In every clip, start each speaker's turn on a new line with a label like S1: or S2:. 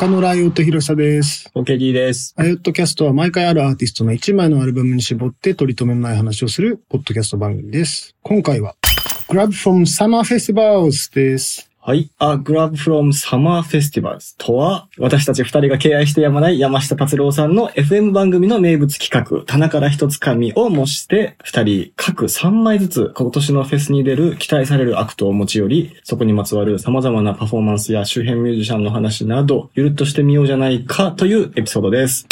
S1: 中野ライオット広さです。
S2: OKD です。
S1: ライオットキャストは毎回あるアーティストの1枚のアルバムに絞って取り留めのない話をするポッドキャスト番組です。今回は Grab from Summer Festivals です。
S2: はい。A Grab from Summer Festivals とは、私たち二人が敬愛してやまない山下達郎さんの FM 番組の名物企画、棚からひとつかみを模して、二人各3枚ずつ今年のフェスに出る期待されるアクトを持ち寄り、そこにまつわる様々なパフォーマンスや周辺ミュージシャンの話など、ゆるっとしてみようじゃないかというエピソードです。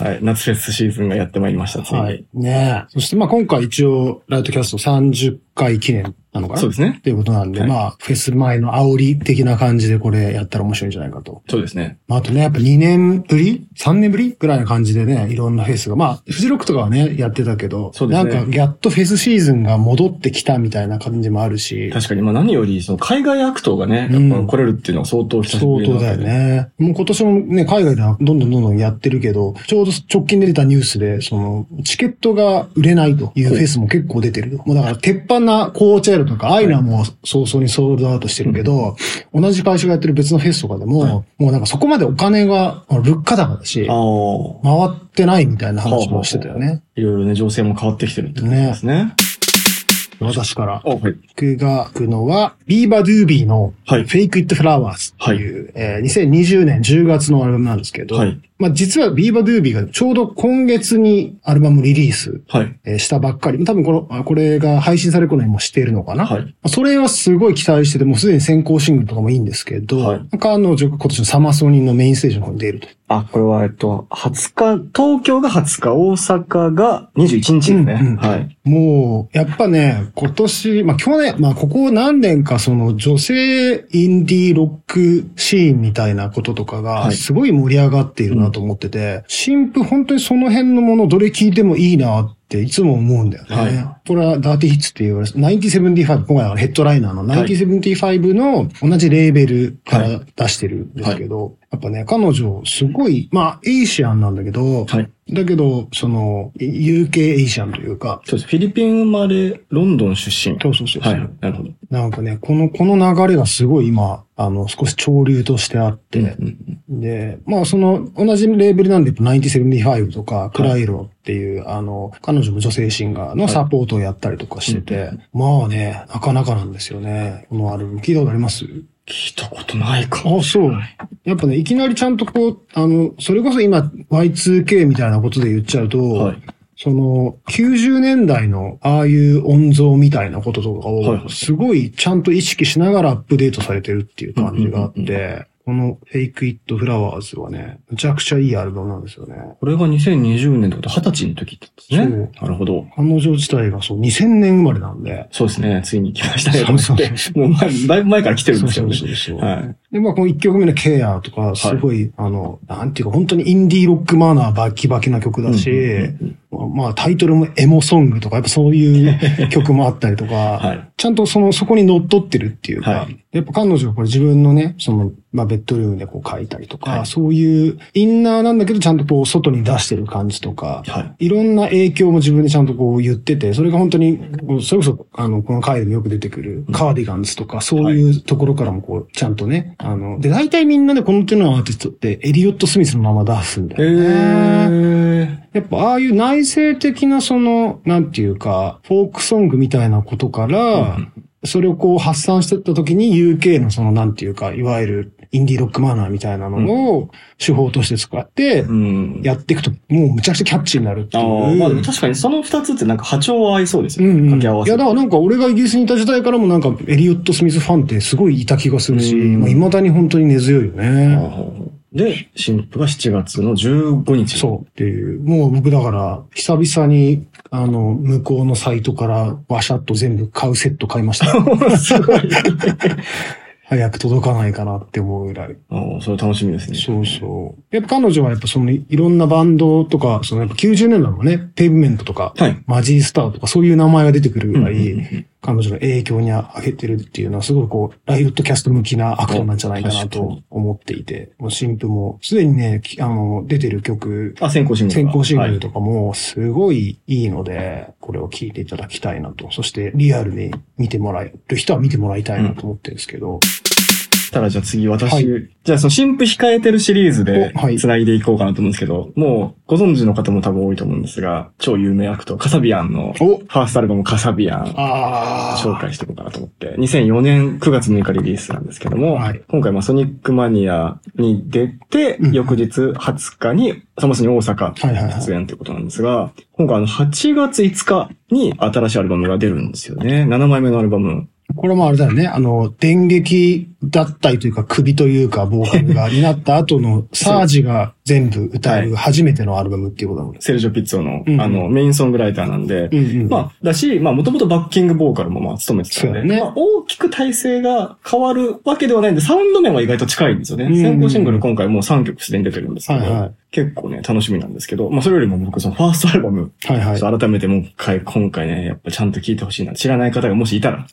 S2: はい。夏フェスシーズンがやってまいりました、ついに。
S1: はい。ねえ。そしてまあ今回一応ライオットキャスト30回記念なのかな？
S2: そうですね。
S1: っていうことなんで、
S2: はい
S1: まあフェス前の煽り的な感じでこれやったら面白いんじゃないかと。
S2: そうですね。
S1: まあ、あとね、やっぱ2年ぶり ?3 年ぶりぐらいな感じでね、いろんなフェスが、まあ、フジロックとかはね、やってたけど、
S2: そうですね
S1: なんか、やっとフェスシーズンが戻ってきたみたいな感じもあるし、
S2: 確かに、まあ何より、その海外アクトがね、
S1: うん
S2: やっぱ来れるっていうのは相当久しぶ
S1: 相当だよ。ね。もう今年もね、海外ではどんどんどんどんやってるけど、ちょうど直近で出たニュースで、その、チケットが売れないというフェスも結構出てる。もうだから、鉄板なコーチェラとか、アイナも早々にソールドアウトしてるけど、同じ会社がやってる別のフェスとかでも、もうなんかそこまでお金が、物価高だし。回ってないみたいな話もしてたよね。
S2: いろいろね、情勢も変わってきてるってことですね。
S1: 私から。
S2: あ、はい。
S1: 僕が行くのは、ビーバードゥービーの
S2: はい
S1: Fake It Flowers っていう、えー2020年10月のアルバムなんですけど、
S2: はい
S1: まあ実はビーバードゥービーがちょうど今月にアルバムリリース、したばっかり。多分この、あこれが配信される頃にもしているのかな。
S2: はい
S1: まあそれはすごい期待してて、もうすでに先行シングルとかもいいんですけど、
S2: はい
S1: 彼女が今年のサマソニーのメインステージの方に出ると。
S2: あ、これは、えっと、20日、東京が20日、大阪が21日ですね。
S1: うんうん
S2: はい。
S1: もう、やっぱね、今年、まあ去年、まあここ何年かその女性インディーロックシーンみたいなこととかが
S2: はい
S1: すごい盛り上がっているなと思ってて、新婦本当にその辺のものどれ聞いてもいいなっていつも思うんだよね。
S2: はい
S1: これはダーティヒッツって言われる、1975、今回はヘッドライナーの1975の同じレーベルから出してるんですけど、やっぱね、彼女すごい、まあエイシアンなんだけど、
S2: はい。
S1: だけど、その、UK エイシャンというか、
S2: そうです。フィリピン生まれ、ロンドン出身。
S1: そうそうそう。
S2: はい。なるほど。
S1: なんかね、この、この流れがすごい今、あの、少し潮流としてあって、
S2: うんうん
S1: で、まあその、同じレーベルなんで、1975とか、クライロっていう、あの、彼女も女性シンガーのサポートをやったりとかしてて、まあね、なかなかなんですよね。このアルバム。聞いたことあります？
S2: 聞いたことないかも。
S1: あ、そう。やっぱね、いきなりちゃんとこう、あの、それこそ今、Y2K みたいなことで言っちゃうと、
S2: はい。
S1: その、90年代のああいう音像みたいなこととかを、
S2: い
S1: すごいちゃんと意識しながらアップデートされてるっていう感じがあって、この Fake It Flowers はね、むちゃくちゃいいアルバムなんですよね。
S2: これが2020年ってことは20歳の時ってことですね。なるほど。
S1: 彼女自体がそう2000年生まれなんで。
S2: そうですね。ついに来ましたね。と
S1: そう
S2: 思って
S1: そうそ
S2: もう前、だいぶ前から来てるんですよね。
S1: そうそうそう
S2: はい。
S1: で、まあ、この1曲目のケアとか、すごい、あの、なんていうか、本当にインディーロックマナーバキバキな曲だし、
S2: うんうん
S1: まあ、タイトルもエモソングとか、やっぱそういう曲もあったりとか、
S2: はい
S1: ちゃんとその、そこに乗っ取ってるっていうか、
S2: はい
S1: やっぱ彼女はこれ自分のね、その、まあ、ベッドルームでこう書いたりとか、
S2: はい
S1: そういうインナーなんだけど、ちゃんとこう、外に出してる感じとか、
S2: はい。
S1: いろんな影響も自分でちゃんとこう言ってて、それが本当に、それこそ、あの、この回でもよく出てくるカーディガンズとか、そういうところからもこう、ちゃんとね、あの、で、大体みんなでこの手のアーティストって、エリオット・スミスのまま出すんだ
S2: え
S1: よね。
S2: ー。
S1: やっぱ、ああいう内省的な、その、なんていうか、フォークソングみたいなことから、それをこう発散してった時に UK のその、なんていうか、いわゆるインディーロックマナーみたいなのを手法として使って
S2: う、ん。
S1: やっていくと、もうむちゃくちゃキャッチーになるって
S2: あ
S1: いう。
S2: あ、まあでも確かにその二つってなんか波長は合いそうですよね。
S1: うんうん、
S2: 掛け合わせ。
S1: いや、だからなんか俺がイギリスにいた時代からもなんかエリオット・スミスファンってすごいいた気がするし、
S2: うん
S1: まあ、未だに本当に根強いよ
S2: あ
S1: ね。
S2: ーで、新婦が7月の15日。
S1: そうっていう。もう僕だから、久々に、あの、向こうのサイトからワシャッと全部買うセット買いました。
S2: う。すごい。
S1: 早く届かないかなって思うぐらい。
S2: ああ、それ楽しみですね。
S1: そうそう。やっぱ彼女はやっぱそのいろんなバンドとか、そのやっぱ90年代もね、ペイブメントとか、
S2: はい。
S1: マジースターとかそういう名前が出てくるぐらい、
S2: うんうんうん
S1: 彼女の影響に挙げてるっていうのはすごいこう、ライオットキャスト向きなアクトなんじゃないかなと思っていて、もう新譜もすでにね、きあの、出てる曲、
S2: あ、先行シングルが。
S1: 先行シングル
S2: はい
S1: とかもすごいいいので、これを聴いていただきたいなと。そしてリアルに見てもらえる人は見てもらいたいなと思ってるんですけど、
S2: したらじゃあ次私、
S1: はい
S2: じゃあその新婦控えてるシリーズで繋いでいこうかなと思うんですけど、もうご存知の方も多分多いと思うんですが、超有名アクト、カサビアンのフ
S1: お
S2: ァーストアルバムカサビアン。紹介していこうかなと思って。2004年9月6日リリースなんですけども、
S1: はい
S2: 今回まあソニックマニアに出て、
S1: うん
S2: 翌日20日にサマソニ大阪
S1: はいはいはい
S2: 出演ということなんですが、今回あの8月5日に新しいアルバムが出るんですよね。7枚目のアルバム。
S1: これもあれだよね。あの、電撃脱退というか首というか防犯がになった後のサージが全部歌える初めてのアルバムっていうことだもんね。
S2: セルジョ・ピッツォの、
S1: うん
S2: あの、メインソングライターなんで、
S1: うんうん。
S2: まあ、だし、まあ、もともとバッキングボーカルもまあ、務めてたんで、
S1: ね
S2: まあ、大きく体制が変わるわけではないんで、サウンド面は意外と近いんですよね。
S1: うん
S2: 先行シングル今回もう3曲すでに出てるんですけど、
S1: はいはい
S2: 結構ね、楽しみなんですけど、まあ、それよりも僕、そのファーストアルバム、
S1: はいはい。
S2: 改めてもう一回、今回ね、やっぱちゃんと聞いてほしいな。知らない方がもしいたら、聞いて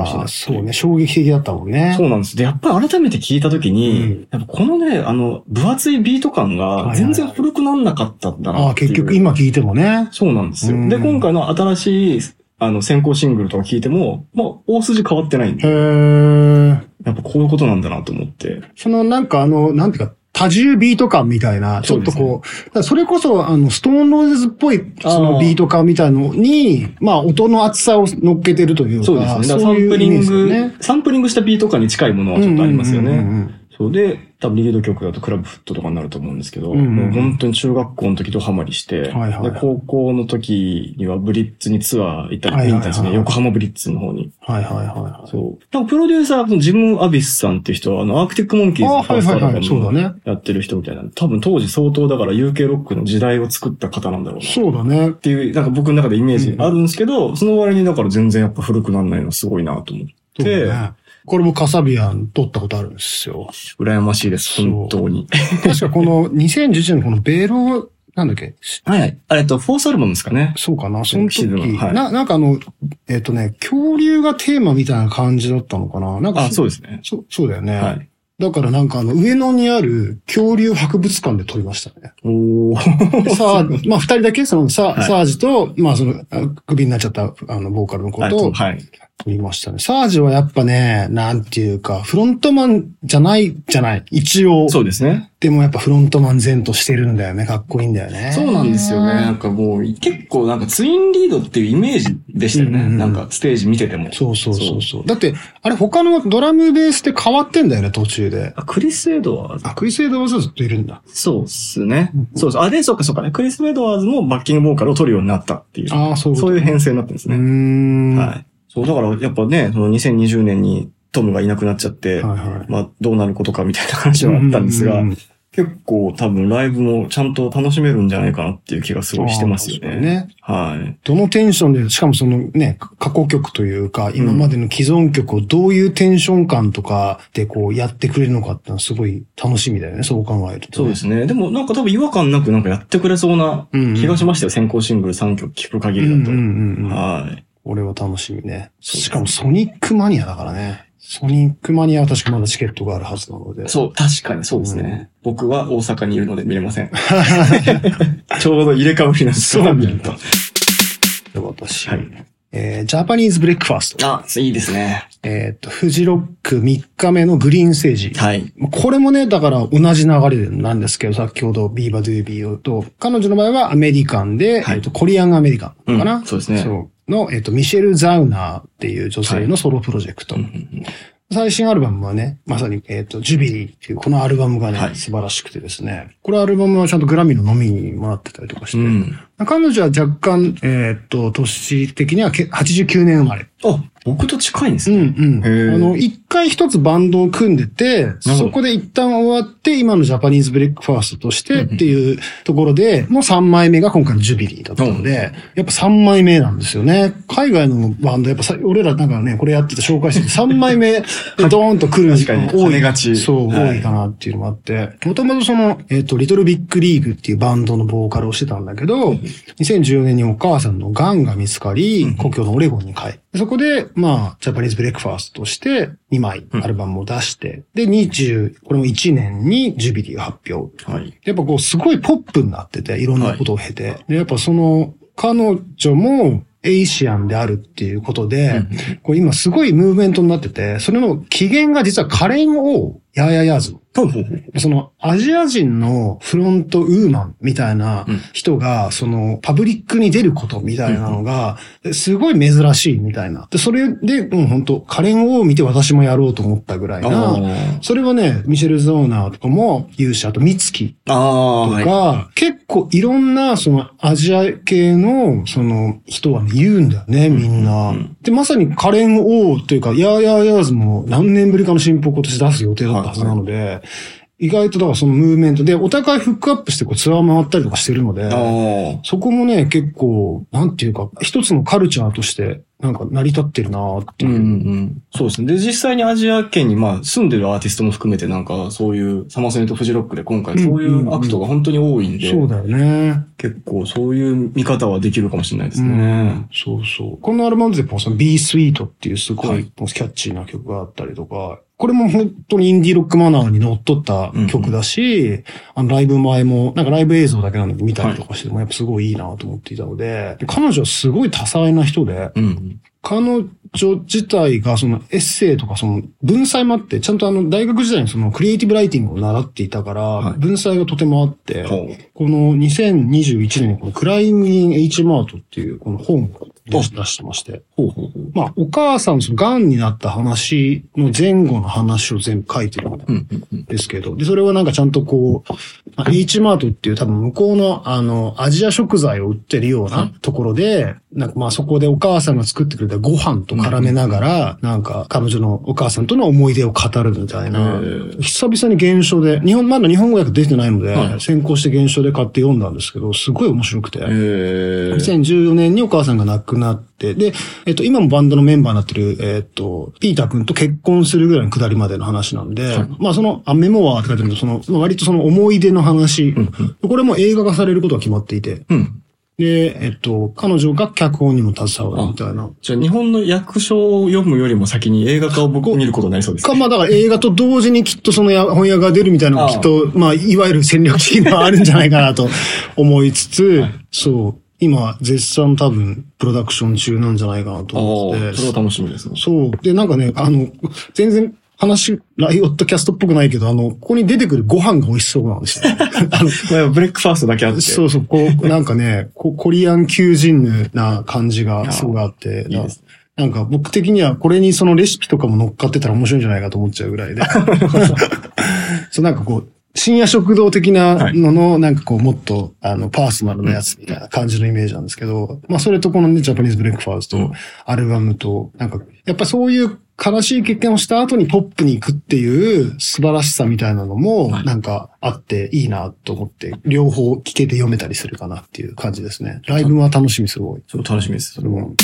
S2: ほしいな
S1: ああ、そうね。衝撃的だったもんね。
S2: そうなんです。で、やっぱり改めて聞いたときに、
S1: うん
S2: やっぱこのね、あの、分厚いビート感が
S1: はいはい
S2: 全然古くなんなかったんだな
S1: ああ。結局今聞いてもね。
S2: そうなんですよ。
S1: うん
S2: で、今回の新しい、あの、先行シングルとか聞いても、まあ、大筋変わってないん
S1: へ
S2: で、
S1: ー。
S2: やっぱこういうことなんだなと思って。
S1: そのなんかあの、なんていうか、多重ビート感みたいな、ちょっとこう、それこそ、あの、ストーンローズっぽい、そのビート感みたいのに、まあ、音の厚さを乗っけてるというか、
S2: そうですね。サンプリング、
S1: ね。
S2: サンプリングしたビート感に近いものはちょっとありますよね。
S1: うんうんうんうん
S2: そうで、多分リード曲だとクラブフットとかになると思うんですけど、
S1: うんうん
S2: もう本当に中学校の時ドハマりして、
S1: はいはい
S2: で、高校の時にはブリッツにツアー行ったり、
S1: はいはいはい
S2: インターで横浜ブリッツの方に。
S1: はいはいはいはい。
S2: そう。多分プロデューサーのジム・アビスさんっていう人は、あの、アークティック・モンキーズ
S1: あ
S2: のファーストアルバム
S1: ね
S2: やってる人みたいな。多分当時相当だから UK ロックの時代を作った方なんだろうな。
S1: そうだね
S2: っ。ていう、なんか僕の中でイメージあるんですけど、その割にだから全然やっぱ古くなんないのすごいなと思って、
S1: ね。これもカサビアン撮ったことあるんですよ。
S2: 羨ましいです、本当に。
S1: 確かこの2011年のこのベロ、なんだっけ？
S2: はいはい。あれと、フォースアルバムですかね。
S1: そうかな？その時、
S2: はい
S1: な、なんかあの、えっ、とね、恐竜がテーマみたいな感じだったのかな？なんか
S2: あ、そうですね。
S1: そう、そうだよね。
S2: はい。
S1: だからなんかあの、上野にある恐竜博物館で撮りましたね。
S2: お
S1: さあ、まあ二人だけ、そのサ,、
S2: はい
S1: サージと、まあその、あクビになっちゃった、あの、ボーカルの子と
S2: あと、はい。
S1: 撮りましたね。サージはやっぱね、なんていうか、フロントマンじゃない、じゃない。一応。
S2: そうですね。
S1: でもやっぱフロントマン前としてるんだよね。かっこいいんだよね。
S2: そうなんですよね。なんかもう、結構なんかツインリードっていうイメージでしたよね。
S1: うんうんうん
S2: なんかステージ見てても。
S1: そうそうそうそう。だって、あれ他のドラムベースって変わってんだよね、途中で。
S2: あ、クリス・エドワーズ
S1: あ、クリスエドワーズはずっといるんだ。
S2: そうっすね
S1: うん。
S2: そうそう。あ、で、そうかそうかね。クリス・エドワーズもバッキングボーカルを取るようになったっていう。
S1: ああ、そう
S2: そういう編成になってるんですね。
S1: ん。
S2: はい。そう、だからやっぱね、その2020年にトムがいなくなっちゃって、
S1: はいはい。
S2: まあどうなることかみたいな話はあったんですが
S1: う、ん
S2: 結構多分ライブもちゃんと楽しめるんじゃないかなっていう気がすごいしてますよね。
S1: ね。
S2: はい。
S1: どのテンションで、しかもそのね、過去曲というか、今までの既存曲をどういうテンション感とかでこうやってくれるのかってのはすごい楽しみだよね、そう考えると、
S2: そうですね。でもなんか多分違和感なくなんかやってくれそうな気がしましたよ。先行シングル3曲聴く限りだと。
S1: うんうんうんうん。
S2: はい。
S1: 俺は楽しみね。しかもソニックマニアだからね。ソニックマニアは確かまだチケットがあるはずなので。
S2: そう、確かにそうですね。僕は大阪にいるので見れません。ちょうど入れ替わりなんです
S1: そうなんだ私、
S2: はい
S1: えージャパニーズブレックファースト。
S2: あ、いいですね。
S1: えっ、と、フジロック3日目のグリーンステージ。
S2: はい。
S1: これもね、だから同じ流れなんですけど、先ほどビーバドゥービーと、彼女の場合はアメリカンで、
S2: はい
S1: えっとコリアンアメリカンかな、
S2: うんそうですね
S1: そう。の、えっ、と、ミシェル・ザウナーっていう女性のソロプロジェクト。
S2: うんうんうん
S1: 最新アルバムはね、まさに、えっ、と、ジュビリーっていう、このアルバムがね、
S2: はい
S1: 素晴らしくてですね。これアルバムはちゃんとグラミーのノミネもらってたりとかして。
S2: うん。
S1: 彼女は若干、えっ、と、年的にはけ89年生まれ。
S2: あ、僕と近いんです
S1: うん
S2: ね。
S1: うん。
S2: へー
S1: あの、一回一つバンドを組んでて、そこで一旦終わって、今のジャパニーズブレックファーストとしてっていうところで、もう3枚目が今回のジュビリーだったので、やっぱ3枚目なんですよね。海外のバンド、やっぱさ、俺らなんかね、これやってて紹介してて、3枚目でドーンと来る
S2: 確かに。
S1: 多い。
S2: がち。
S1: そう、
S2: はい。
S1: 多いかなっていうのもあって、もともとその、えっ、と、リトルビッグリーグっていうバンドのボーカルをしてたんだけど、2014年にお母さんの癌が見つかり、故郷のオレゴンに帰って、そこで、まあ、ジャパニーズブレックファーストとして2枚アルバムを出して、で、20、これも1年にジュビリーが発表。
S2: はい。
S1: やっぱこう、すごいポップになってて、いろんなことを経て。で、やっぱその、彼女も、 Asian であるっていうことで、
S2: うん
S1: これ今すごいムーブメントになってて、それの起源が実はカレン王ヤーヤヤーズ。そのアジア人のフロントウーマンみたいな
S2: うん
S1: 人が、そのパブリックに出ることみたいなのが、すごい珍しいみたいな。で、それで、うん、本当カレン王を見て私もやろうと思ったぐらいな。それはね、ミシェル・ゾーナーとかも言うし、あと、ミツキと
S2: はい。
S1: か、結構いろんな、その、アジア系の、その、人はね、言うんだよね、みんな。
S2: うん
S1: で、まさにカレン王というか、ヤーヤーヤーズも何年ぶりかの新譜を今年出す予定だったはずなので、意外とだからそのムーブメントで、お互いフックアップしてこうツアー回ったりとかしてるので。そこもね、結構、なんていうか、一つのカルチャーとして、なんか成り立ってるなっていう。
S2: うんうんうん。そうですね。で、実際にアジア圏に、まあ、住んでるアーティストも含めて、なんか、そういう、サマソニとフジロックで今回、そういうアクトが本当に多いんで、
S1: そうだよね。
S2: 結構そういう見方はできるかもしれないです
S1: う
S2: ね
S1: ん。そうそう。このアルバムでもその Be Sweet っていうすご
S2: はい
S1: いキャッチーな曲があったりとか、これも本当にインディーロックマナーにのっとった曲だし、あのライブ前も、なんかライブ映像だけなんだけど見たりとかしてもやっぱすごいいいなと思っていたので、で彼女はすごい多彩な人で、
S2: うん。
S1: 彼女自体がそのエッセイとかその文才もあって、ちゃんとあの大学時代にそのクリエイティブライティングを習っていたから、
S2: はい
S1: 文才がとてもあって、
S2: ほう。
S1: この2021年にこのクライムイン H マートっていうこの本を出してまして。
S2: ほうほうほう。
S1: まあ、お母さん、その癌になった話の前後の話を全部書いてるん。ですけど、で、それはなんかちゃんとこう、まあ H マートっていう多分向こうのあの、アジア食材を売ってるよう
S2: は
S1: ないところで、なんかまあそこでお母さんが作ってくれたご飯と絡めながら、なんか彼女のお母さんとの思い出を語るみたいな、久々に原書で、日本、まだ日本語訳出てないので、
S2: はい。
S1: 先行して原書で買って読んだんですけど、すごい面白くて。
S2: え。ー。
S1: 2014年にお母さんが亡くなって、で、えっと、今もバンドのメンバーになってる、えっと、ピーター君と結婚するぐらいのくだりまでの話なんで、
S2: はい。
S1: まあその、あ、メモワーって書いてあるけど、その、まあ割とその思い出の話、
S2: うん。
S1: これも映画化されることが決まっていて、
S2: うん。
S1: で、えっと、彼女が脚本にも携わるみたいな。
S2: じゃあ日本の役所を読むよりも先に映画化を僕見ることになりそうです
S1: か、
S2: ね。
S1: まあだから映画と同時にきっとそのや翻訳が出るみたいなのきっと、まあいわゆる戦略的にはあるんじゃないかなと思いつつ、
S2: はい
S1: そう、今絶賛多分プロダクション中なんじゃないかなと
S2: あ
S1: 思って
S2: あ、それは楽しみですね。
S1: そう。で、なんかね、あの、全然話、ライオットキャストっぽくないけど、あの、ここに出てくるご飯が美味しそうなんですよ。あの
S2: まあブレックファーストだけあって。
S1: そうそう、こう、なんかね、こ Korean cuisine な感じがすごいあって、
S2: いいです
S1: なんか僕的にはこれにそのレシピとかも乗っかってたら面白いんじゃないかと思っちゃうぐらいで。そうなんかこう、深夜食堂的なのの、なんかこう、もっと、あの、パーソナルなやつみたいな感じのイメージなんですけど、まあ、それとこのね、ジャパニーズブレックファースト、
S2: うん
S1: アルバムと、なんか、やっぱそういう悲しい経験をした後にポップに行くっていう素晴らしさみたいなのも、
S2: はい
S1: なんかあっていいなと思って、両方聞けて読めたりするかなっていう感じですね。ライブは楽しみすごい。
S2: ちょっと楽しみです。それは
S1: うん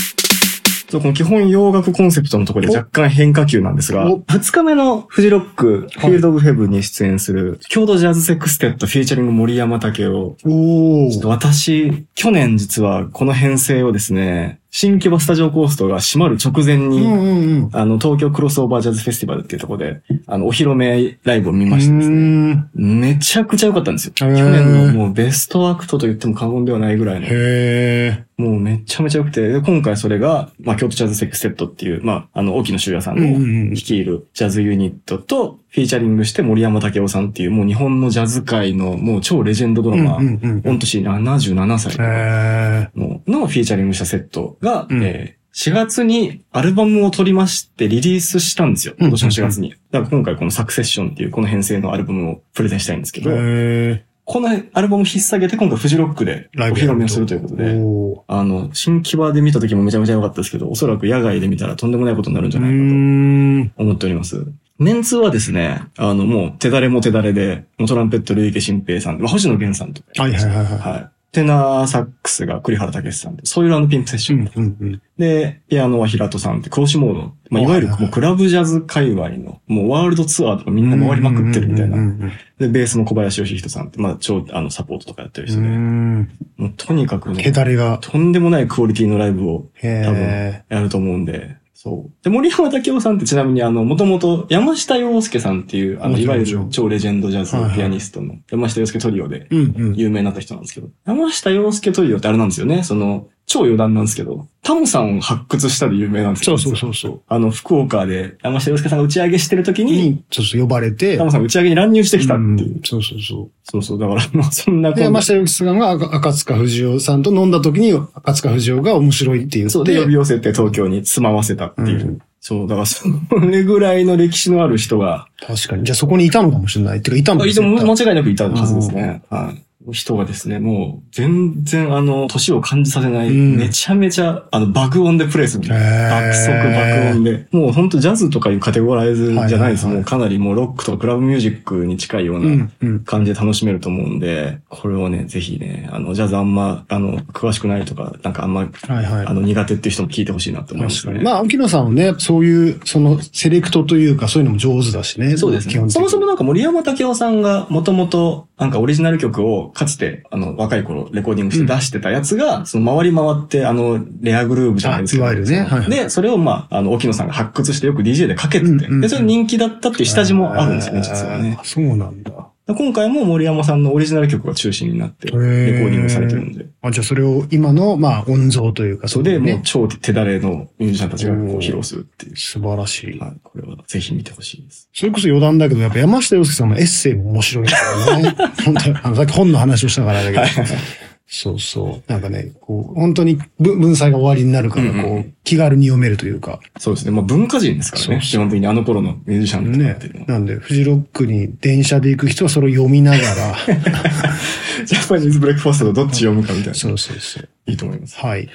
S2: そうこの基本洋楽コンセプトのところで若干変化球なんですが、
S1: お
S2: 2日目のフジロック、フィールドオブヘブンに出演する、京都ジャズセクステットフィーチャリング森山威男。
S1: お
S2: ちょっと
S1: ー。
S2: 私、去年実はこの編成をですね、新木場スタジオコーストが閉まる直前に、
S1: うんうんうん。
S2: あの、東京クロスオーバージャズフェスティバルっていうところで、あの、お披露目ライブを見ましてですね、
S1: ね。
S2: めちゃくちゃ良かったんですよ。去年のもうベストアクトと言っても過言ではないぐらいの
S1: へ
S2: もうめちゃめちゃ良くて、で今回それが、まあ、京都ジャズセクステットっていう、まあ、あの、沖野修也さん
S1: うんうんうん
S2: の率いるジャズユニットと、フィーチャリングして森山威男さんっていう、もう日本のジャズ界のもう超レジェンドド
S1: ー。
S2: ラマー、
S1: うんうんうん。
S2: 御年77歳
S1: へ
S2: ののフィーチャリングしたセットが、
S1: うん
S2: えー4月にアルバムを取りましてリリースしたんですよ。今年の4月に。だから今回このサクセッションっていうこの編成のアルバムをプレゼンしたいんですけ
S1: ー。
S2: ど、
S1: へ
S2: このアルバムを引っ提げて今回フジロックでお
S1: ライブ
S2: 披露目をするということ
S1: ー。
S2: で。あの、新木場で見た時もめちゃめちゃ良かったですけど、おそらく野外で見たらとんでもないことになるんじゃないか。と思っております。メンツはですね、あの、もう手だれも手だれで、もうトランペット、ルイケ新平さん、まあ星野源さんとか。
S1: はいはいはいはい。
S2: はい。テナーサックスが栗原武さんで、ソイルピンクセッション。
S1: うんうんうん。
S2: で、ピアノは平戸さんって、クシモード。まあ、いわゆるもうクラブジャズ界隈の、もうワールドツアーとかみんな回りまくってるみたいな。で、ベースの小林義人さんって、まあ、超、あの、サポートとかやってる人で。もうとにかくね
S1: 手、だれが。
S2: とんでもないクオリティのライブを
S1: へ
S2: やると思うんで、そう。で、森山武夫さんってちなみにあの、もともと山下洋介さんっていう、あの、いわゆる超レジェンドジャズ
S1: はいはい
S2: ピアニストの山下洋介トリオで。有名になった人なんですけど、山下洋介トリオってあれなんですよね、その、超余談なんですけど、タモさんを発掘したで有名なんですよ。
S1: そうそうそうそう。
S2: あの、福岡で山下洋介さんが打ち上げしてる時に、
S1: に、そうそう呼ばれて、
S2: タモさんが打ち上げに乱入してきたっていう。
S1: うんそうそうそう。
S2: そうそう、だから、まあそんな
S1: で、山下由紀さんが赤赤塚不二夫さんと飲んだ時に、赤塚不二夫が面白いって言って、
S2: そうで、呼び寄せて東京に住まわせたっていう。
S1: うん
S2: そう、だからそれぐらいの歴史のある人が、
S1: 確かに。じゃあそこにいたのかもしれない。っていうか、いたの
S2: あいても
S1: 絶対
S2: 間違いなくいたはずですね。はい。人がですね、もう、全然あの、年を感じさせない、
S1: うん
S2: めちゃめちゃ、あの、爆音でプレイするみたいな。爆速爆音で。もう本当ジャズとかいうカテゴライズじゃないです。もうかなりもうロックとかクラブミュージックに近いよう
S1: う。
S2: な。感じで楽しめると思うんで、これをね、ぜひね、あの、ジャズあんま、あの、詳しくないとか、なんかあんま、
S1: はいはい。
S2: あの、苦手っていう人も聞いてほしいなと思いますね。
S1: まあ、沖野さんはね、そういう、その、セレクトというか、そういうのも上手だしね。
S2: そうですね。そもそもなんか森山武夫さんがもともとなんかオリジナル曲をかつてあの若い頃レコーディングして出してたやつが、その回り回ってあのレアグルーヴじゃないですけど。
S1: あいわゆるねはいはい
S2: で、それをまあ、あの、沖野さんが発掘してよく DJ でかけてて、
S1: うんうんうん
S2: で、それ人気だったっていう下地もあるんですよね、実はね
S1: あ。そうなんだ。
S2: 今回も森山さんのオリジナル曲が中心になって、レコ
S1: へー
S2: ーディングされてるんで。
S1: あ、じゃあそれを今の、まあ、音像というか、
S2: それでもう
S1: ね。
S2: 超手だれのミュージシャンたちがこう披露するっていう。
S1: 素晴らしい。
S2: はい、これはぜひ見てほしいです。
S1: それこそ余談だけど、やっぱ山下洋介さんのエッセイも面白いからね。本当にあの、さっき本の話をしたからだけど。そうそう。なんかね、こう、本当に文文才が終わりになるから、
S2: うんうん
S1: こう、気軽に読めるというか。
S2: そうですね。まあ文化人ですからね。
S1: そうそう
S2: 基本的にあの頃のミュージシャンっていうのは。。
S1: なんで、フジロックに電車で行く人はそれを読みながら、
S2: ジャパニーズブレックファーストとどっち読むかみたいな。
S1: そうそうそう。
S2: いいと思います。
S1: はい。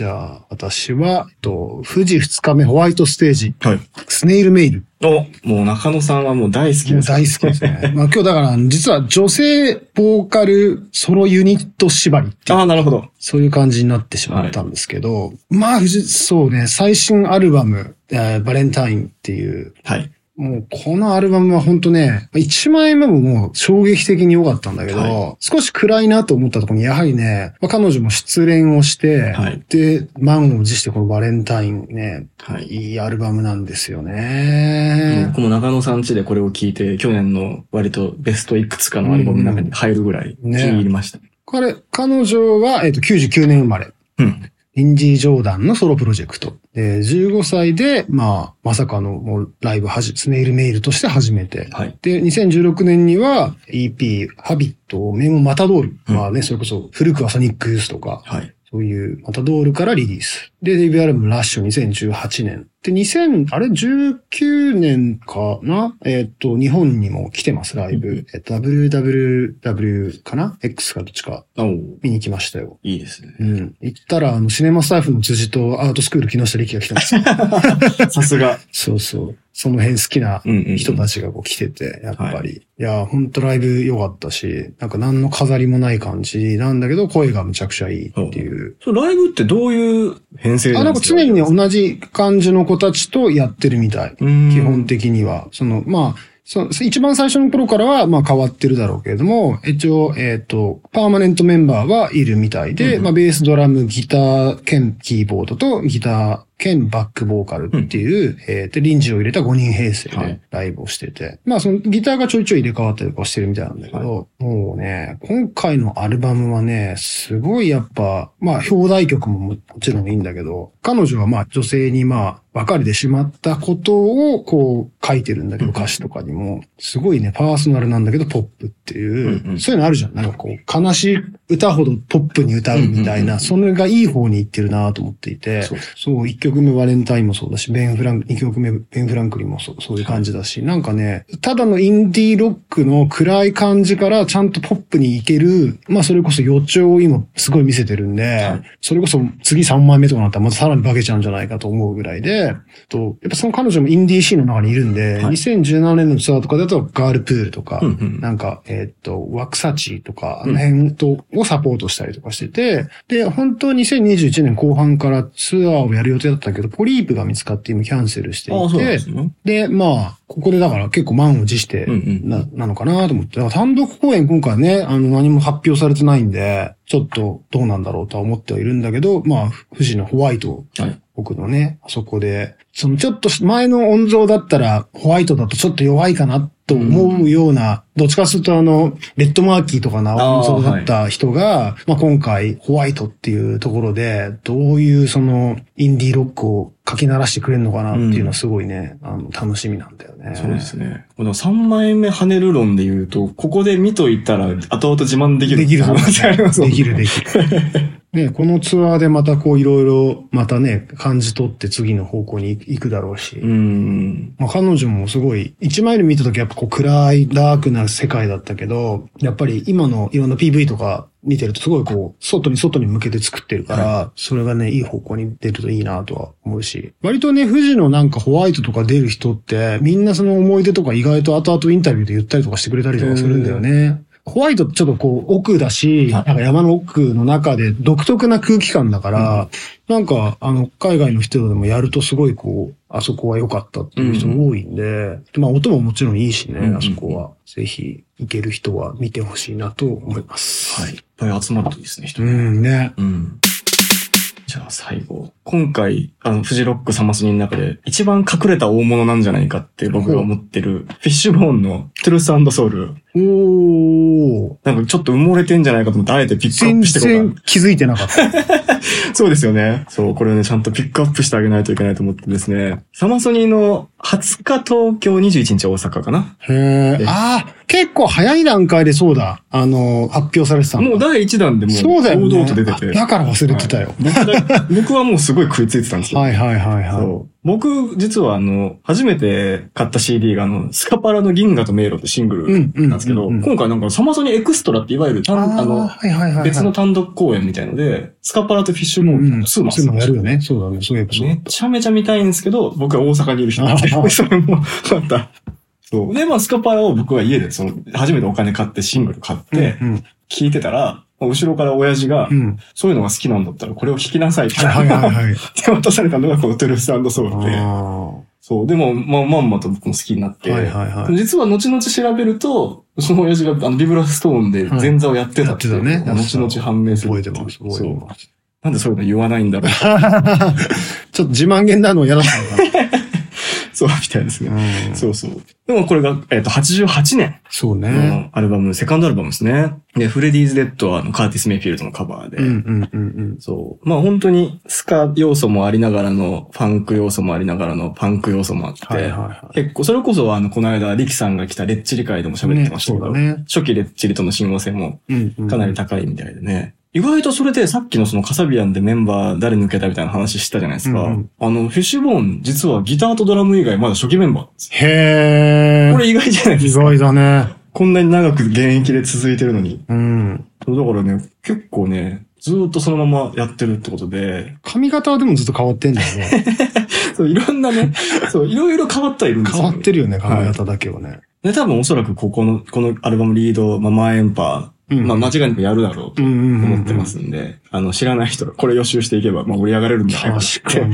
S1: じゃあ、私は、えっと、フジ二日目ホワイトステージ、
S2: はい。
S1: スネイルメイル。
S2: おもう中野さんはもう大好きです。
S1: もう大好きですね。まあ今日だから、実は女性ボーカルソロユニット縛りっていう
S2: ああ、なるほど。
S1: そういう感じになってしまったんですけど、まあ、フジそうね、最新アルバム、えーバレンタインっていう、
S2: はい。
S1: もうこのアルバムは本当ね、1枚目ももう衝撃的に良かったんだけど、
S2: は
S1: 少し暗いなと思ったところに、やはりね、まあ、彼女も失恋をして、
S2: はい
S1: で、満を持してこのバレンタインね、
S2: はい。
S1: いいアルバムなんですよね。
S2: 僕も中野さん家でこれを聞いて、去年の割とベストいくつかのアルバムの中に入るぐらい気に入りました。
S1: これ、彼女は、えっ、と、99年生まれ。
S2: うん。
S1: リンジー・ジョーダンのソロプロジェクト。で、15歳で、まあ、まさかのもうライブはじ、スネイルメイルとして始めて。
S2: はい。
S1: で、2016年には EP、ハビット、メモマタドール。
S2: うん
S1: まあね、それこそ古くはソニックユースとか、
S2: はい。
S1: そういうマタドールからリリース。で、デビューアルバムラッシュ2018年。で、2000、あれ ?19 年かな？えっ、と、日本にも来てます、ライブ。えっと、WWW かな ?X かどっちか見に来ましたよ。
S2: いいですね。
S1: うん。行ったら、あの、シネマスタッフの辻とアートスクール木下力が来てます。
S2: さすが。
S1: そうそう。その辺好きな
S2: うんうんうん
S1: 人たちがこう来てて、やっぱり。い、や、ほんとライブ良かったし、なんか何の飾りもない感じなんだけど、声がむちゃくちゃいいっていう。
S2: それライブってどういう編成
S1: あ、なんか常にね、同じ感じの子たちとやってるみたい。
S2: うん
S1: 基本的には。その、まあ、そ一番最初の頃からは、まあ変わってるだろうけれども、一応、えっ、と、パーマネントメンバーはいるみたいで、
S2: うん
S1: まあベース、ドラム、ギター兼キーボードとギター兼バックボーカルっていう、えーで、臨時を入れた5人編成
S2: はい。
S1: でライブをしてて、まあそのギターがちょいちょい入れ替わったりとかしてるみたいなんだけど、もうね、今回のアルバムはね、すごいやっぱ、まあ表題曲ももちろんいいんだけど、彼女はまあ女性にまあ別れてしまったことをこう書いてるんだけど歌詞とかにも、すごいね、パーソナルなんだけどポップっていう、そういうのあるじゃん。なんかこう、悲しい歌ほどポップに歌うみたいな、それがいい方に行ってるなと思っていて、
S2: そう
S1: そう、一曲目バレンタインもそうだし、ベン・フランク、二曲目ベン・フランクリンもそうそういう感じだし、なんかね、ただのインディーロックの暗い感じからちゃんとポップに行ける、まあそれこそ予兆を今すごい見せてるんで、
S2: はい。
S1: それこそ次3枚目とかなったらまたさらに化けちゃうんじゃないかと思うぐらいで、とやっぱその彼女もインディーシーンの中にいるんで、
S2: はい
S1: 2017年のツアーとかだとガールプールとか、
S2: うんうん
S1: なんか、えーっと、ワクサチとか、あの辺と、をサポートしたりとかしてて、で、本当は2021年後半からツアーをやる予定だったけど、ポリープが見つかって今キャンセルしていて、
S2: すね。
S1: で、まあ、ここでだから結構満を持して
S2: うんうん
S1: な、なのかなと思って。単独公演今回ね、あの何も発表されてないんで、ちょっとどうなんだろうとは思ってはいるんだけど、まあ、富士のホワイト
S2: はい。
S1: 僕のね、あそこで、そのちょっと前の音像だったら、ホワイトだとちょっと弱いかなと思うような、どっちかするとあの、レッドマーキーとかな音像だった人が、まあ今回、ホワイトっていうところで、どういうその、インディーロックを書き鳴らしてくれるのかなっていうのはすごいね、あの、楽しみなんだよね。
S2: そうですね。この3枚目跳ねる論で言うと、ここで見といたら後々自慢できる。
S1: できるできるできる。ね、このツアーでまたこういろいろまたね、感じ取って次の方向に行くだろうし。
S2: うん。
S1: まあ、彼女もすごい、一枚目見た時やっぱこう暗いダークな世界だったけど、やっぱり今のいろんな PV とか見てるとすごいこう、外に外に向けて作ってるから、それがね、いい方向に出るといいなとは思うし。割とね、富士のなんかホワイトとか出る人って、みんなその思い出とか意外と後々インタビューで言ったりとかしてくれたりとかするんだよね。ホワイトってちょっとこう奥だし、なんか山の奥の中で独特な空気感だから、なんかあの海外の人でもやるとすごいこう、あそこは良かったっていう人多いんで、まあ音ももちろんいいしね、
S2: うん
S1: あそこは。ぜひ行ける人は見てほしいなと思います。
S2: はい。いっぱい集まるといいですね、人
S1: う
S2: ね。
S1: んね。
S2: うん。じゃあ最後。今回、あの、フジロックサマスニの中で一番隠れた大物なんじゃないかって僕が思ってる、フィッシュボーンのトゥルースソウル。
S1: おー。
S2: なんかちょっと埋もれてんじゃないかと思って、あえてピックアッ
S1: 全
S2: プしていこう
S1: 然気づいてなかった。
S2: そうですよね。そう、これをね、ちゃんとピックアップしてあげないといけないと思ってですね。サマソニの20日東京21日大阪かな。
S1: へえ。ああ、結構早い段階でそうだ。あの、発表されてたの
S2: もう第1弾でもう、
S1: そうだよね。
S2: 堂々と出てて。
S1: だから忘れてたよ。
S2: 僕だ僕はもうすごい食いついてたんですよ。
S1: はいはいはいはい。
S2: 僕、実はあの、初めて買った CD があの、スカパラの銀河と迷路ってシングルなんですけど、今回なんかサマソニエクストラっていわゆる単
S1: あ
S2: の。別の単独公演みたいので、スカパラとフィッシュボーン
S1: うんうん。
S2: ツーマン
S1: そういうのやるよね。そうだね。そういえば
S2: め
S1: っ
S2: ちゃめちゃ見たいんですけど、僕は大阪にいる人なんで、それも、また。そう。で、まあ、スカパラを僕は家で、その、初めてお金買ってシングル買って、聞いてたら、後ろから親父が、
S1: うん。うん。
S2: そういうのが好きなんだったら、これを聞きなさいって、
S1: はいはい。
S2: 手渡されたのがこのトゥルースソウルで、
S1: あ
S2: そう。でも、まあ、まんまと僕も好きになって、
S1: はいはいはい
S2: 実は後々調べると、その親父があのビブラストーンで前座をやってたって
S1: はいね
S2: 後々判明する
S1: 覚えてます。覚えてます。
S2: なんでそういうの言わないんだろう。
S1: ちょっと自慢げなの嫌だったのか
S2: そう、みたいですね。
S1: な。うん
S2: そうそう。でもこれが、えっ、と、88年
S1: そうね。
S2: のアルバム、セカンドアルバムですね。で、フレディーズ・デッドはあのカーティス・メイフィールドのカバーで、
S1: うんうんうん
S2: そう。まあ本当にスカ要素もありながらの、ファンク要素もありながらの、パンク要素もあって、
S1: はいはいはい
S2: 結構、それこそあの、この間、リキさんが来たレッチリ会でも喋ってましたけど、
S1: ねね
S2: 初期レッチリとの親和性も
S1: うんうん。
S2: かなり高いみたいでね。意外とそれでさっきのそのカサビアンでメンバー誰抜けたみたいな話したじゃないですか。
S1: うんうん
S2: あの、フィッシュボーン実はギターとドラム以外まだ初期メンバーなんですよ。
S1: へー。
S2: これ意外じゃないですか。
S1: 意外だね。
S2: こんなに長く現役で続いてるのに。
S1: うん。
S2: だからね、結構ね、ずーっとそのままやってるってことで、
S1: 髪型はでもずっと変わってんだよね。
S2: そう、いろんなね、そう、いろいろ変わってはいるんですよ。
S1: 変わってるよね、髪型だけはね。
S2: で、多分おそらくここの、このアルバムリード、まあ、マーエンパー、
S1: うん
S2: まあ、間違いなくやるだろうと思ってますんで、あの、知らない人がこれ予習していけば、まあ、盛り上がれるんじゃないかって。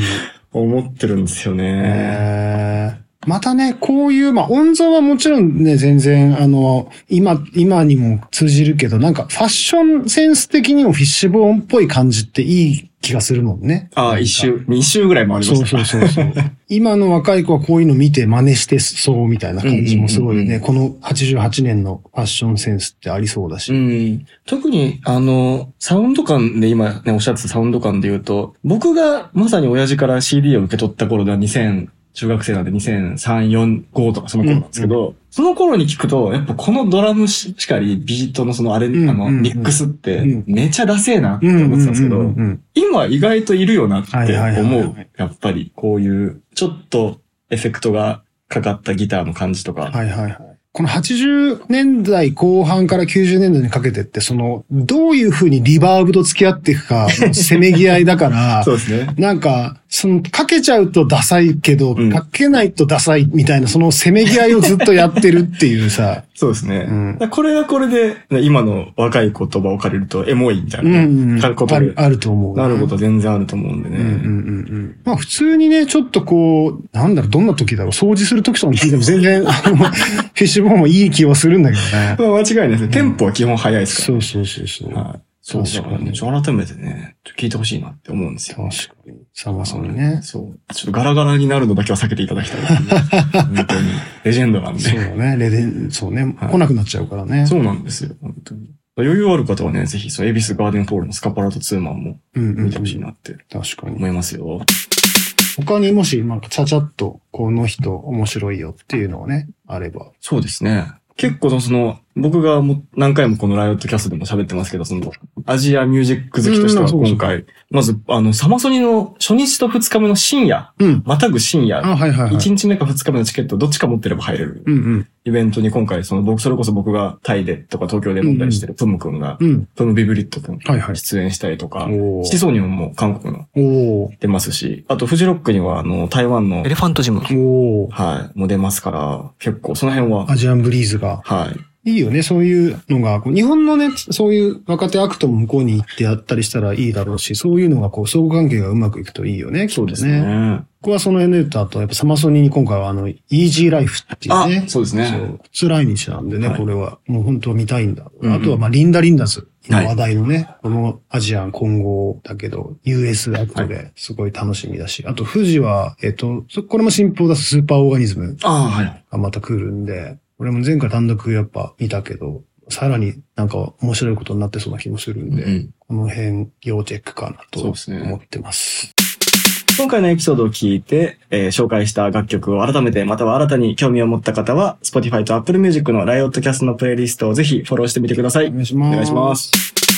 S2: 思ってるんですよね。
S1: えーまたね、こういう、まあ、音像はもちろんね、全然、あの、今、今にも通じるけど、なんか、ファッションセンス的にもフィッシュボーンっぽい感じっていい気がするもんね。
S2: ああ、一周、二周ぐらいもありました。
S1: そうそうそう。今の若い子はこういうの見て真似してそうみたいな感じもすごいね。
S2: うんうんうん
S1: この88年のファッションセンスってありそうだし。
S2: うん。特に、あの、サウンド感で今ね、おっしゃってたサウンド感で言うと、僕がまさに親父から CD を受け取った頃では2000、中学生なんで2003、4、5とかその頃なんですけど、その頃に聞くと、やっぱこのドラムししかり、ビートのそのあれ、
S1: うん
S2: あの、
S1: うん
S2: ミックスって
S1: うん、
S2: めちゃダセえなって
S1: うん
S2: 思ってたんですけど、
S1: うんうんうん
S2: 今意外といるよなって
S1: はいはいはい
S2: 思
S1: はい
S2: う。やっぱり、こういう、ちょっとエフェクトがかかったギターの感じとか。
S1: はいはいはい。この80年代後半から90年代にかけてって、その、どういう風にリバーブと付き合っていくか、せめぎ合いだから、
S2: そうですね。
S1: なんか、その、かけちゃうとダサいけど、
S2: うん
S1: かけないとダサいみたいな、そのせめぎ合いをずっとやってるっていうさ、
S2: そうですね。
S1: うん
S2: これはこれで、今の若い言葉を借りると、エモいみたい
S1: うん
S2: な、
S1: うんうん、
S2: ことで
S1: ある、あると思う。
S2: なること全然あると思うんでね。
S1: うんうんうんうん。まあ普通にね、ちょっとこう、なんだろう、どんな時だろう、掃除する時とかに聞いても全然、あの、フィッシュボーンもいい気はするんだけどね。
S2: まあ間違いないですね。テンポは基本早いですか
S1: そうそうそうそう。
S2: ら。はい。そう、だからね、改めてね、聞いてほしいなって思うんですよ。
S1: 確かに。サマソニね。
S2: そう。ちょっとガラガラになるのだけは避けていただきたい。本当に。レジェンドなんで。
S1: そうだね。レデン、そうね。
S2: はい
S1: 来なくなっちゃうからね。
S2: そうなんですよ、本当に。余裕ある方はね、ぜひ、そう、エビスガーデンホールのスカパラとツーマンも。見てほしいなって
S1: 確かに。
S2: 思いますよ。
S1: 他にもし、なんかちゃちゃっと、この人面白いよっていうのがね、あれば。
S2: そうですね。結構その、僕がもう何回もこのライオットキャストでも喋ってますけど、その、アジアミュージック好きとしては今回、まず、あの、サマソニの初日と2日目の深夜、
S1: うん。
S2: またぐ深夜、
S1: あ、はいはいはい。
S2: 1日目か2日目のチケットどっちか持ってれば入れる。イベントに今回、その僕、それこそ僕がタイでとか東京で飲んだりしてるプム君が、
S1: うん。
S2: プムビブリット君
S1: はいはい。
S2: 出演したりとか、セソニョンも韓国の出ますし、あとフジロックにはあの、台湾の
S3: エレファントジム。
S2: はい、も出ますから、結構その辺は、
S1: Asian breeze が。
S2: はい。
S1: いいよね、そういうのが。こう日本のね、そういう若手アクトも向こうに行ってやったりしたらいいだろうし、そういうのがこう、相互関係がうまくいくといいよね、
S2: そうですね。
S1: ここはその N とあと、やっぱサマソニに今回はあの、イージーライフっていう
S2: あ
S1: ね。、
S2: そうですね。
S1: そう。初来日なんでね、
S2: はい
S1: これは。もう本当は見たいんだ。
S2: うんうん
S1: あとはまあ、リンダ・リンダズ。今
S2: はい
S1: 話題のね、このアジアン混合だけど、US アクトですごい楽しみだし。あと、富士は、えっと、そこれも新報出すスーパーオーガニズム
S2: ああ、はい。
S1: がまた来るんで、俺も前回単独やっぱ見たけど、さらになんか面白いことになってそうな気もするんで、
S2: うん
S1: この辺要チェックかなと思ってます。
S2: 今回のエピソードを聞いて、えー紹介した楽曲を改めて、または新たに興味を持った方は、Spotify と Apple Music のライオットキャストのプレイリストをぜひフォローしてみてください。
S1: お願いします。
S2: お願いします。